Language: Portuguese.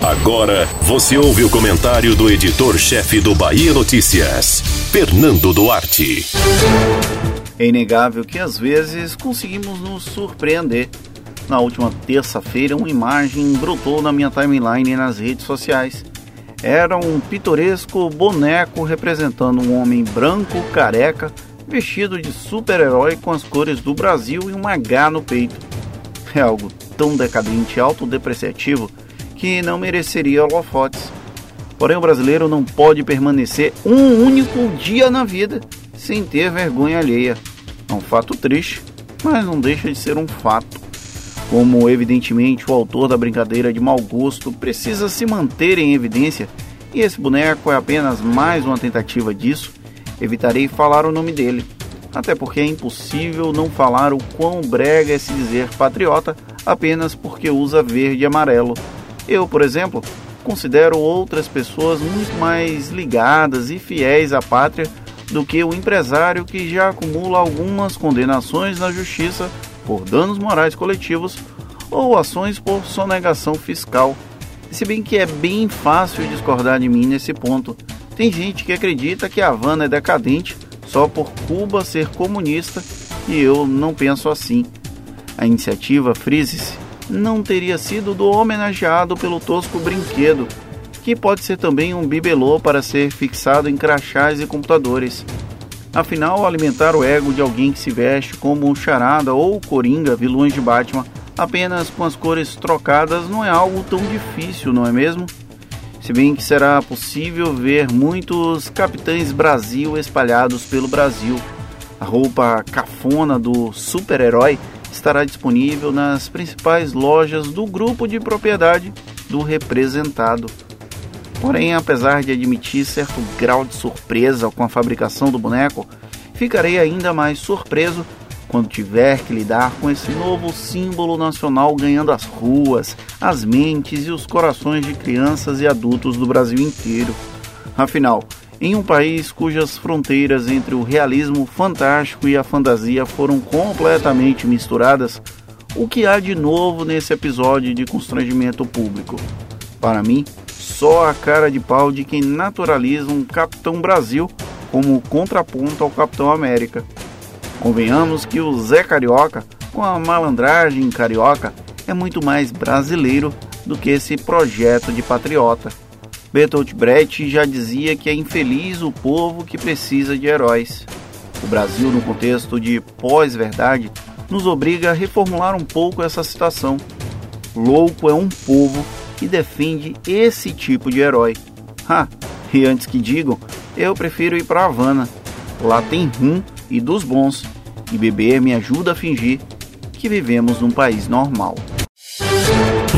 Agora você ouve o comentário do editor-chefe do Bahia Notícias, Fernando Duarte. É inegável que às vezes conseguimos nos surpreender. Na última terça-feira, uma imagem brotou na minha timeline nas redes sociais. Era um pitoresco boneco representando um homem branco, careca, vestido de super-herói com as cores do Brasil e um H no peito. É algo tão decadente e autodepreciativo que não mereceria holofotes. Porém, o brasileiro não pode permanecer um único dia na vida sem ter vergonha alheia. É um fato triste, mas não deixa de ser um fato. Como evidentemente o autor da brincadeira de mau gosto precisa se manter em evidência, e esse boneco é apenas mais uma tentativa disso, evitarei falar o nome dele. Até porque é impossível não falar o quão brega é se dizer patriota apenas porque usa verde e amarelo eu, por exemplo, considero outras pessoas muito mais ligadas e fiéis à pátria do que o empresário que já acumula algumas condenações na justiça por danos morais coletivos ou ações por sonegação fiscal. Se bem que é bem fácil discordar de mim nesse ponto. Tem gente que acredita que a Havana é decadente só por Cuba ser comunista e eu não penso assim. A iniciativa Frise não teria sido do homenageado pelo tosco brinquedo, que pode ser também um bibelô para ser fixado em crachás e computadores. Afinal, alimentar o ego de alguém que se veste como um charada ou coringa, vilões de Batman, apenas com as cores trocadas não é algo tão difícil, não é mesmo? Se bem que será possível ver muitos Capitães Brasil espalhados pelo Brasil. A roupa cafona do super-herói estará disponível nas principais lojas do grupo de propriedade do representado. Porém, apesar de admitir certo grau de surpresa com a fabricação do boneco, ficarei ainda mais surpreso quando tiver que lidar com esse novo símbolo nacional ganhando as ruas, as mentes e os corações de crianças e adultos do Brasil inteiro. Afinal, em um país cujas fronteiras entre o realismo fantástico e a fantasia foram completamente misturadas, o que há de novo nesse episódio de constrangimento público? Para mim, só a cara de pau de quem naturaliza um Capitão Brasil como contraponto ao Capitão América. Convenhamos que o Zé Carioca, com a malandragem carioca, é muito mais brasileiro do que esse projeto de patriota. Bertolt Brecht já dizia que é infeliz o povo que precisa de heróis. O Brasil, no contexto de pós-verdade, nos obriga a reformular um pouco essa citação. Louco é um povo que defende esse tipo de herói. Ha! E antes que digam, eu prefiro ir para Havana. Lá tem rum e dos bons, e beber me ajuda a fingir que vivemos num país normal.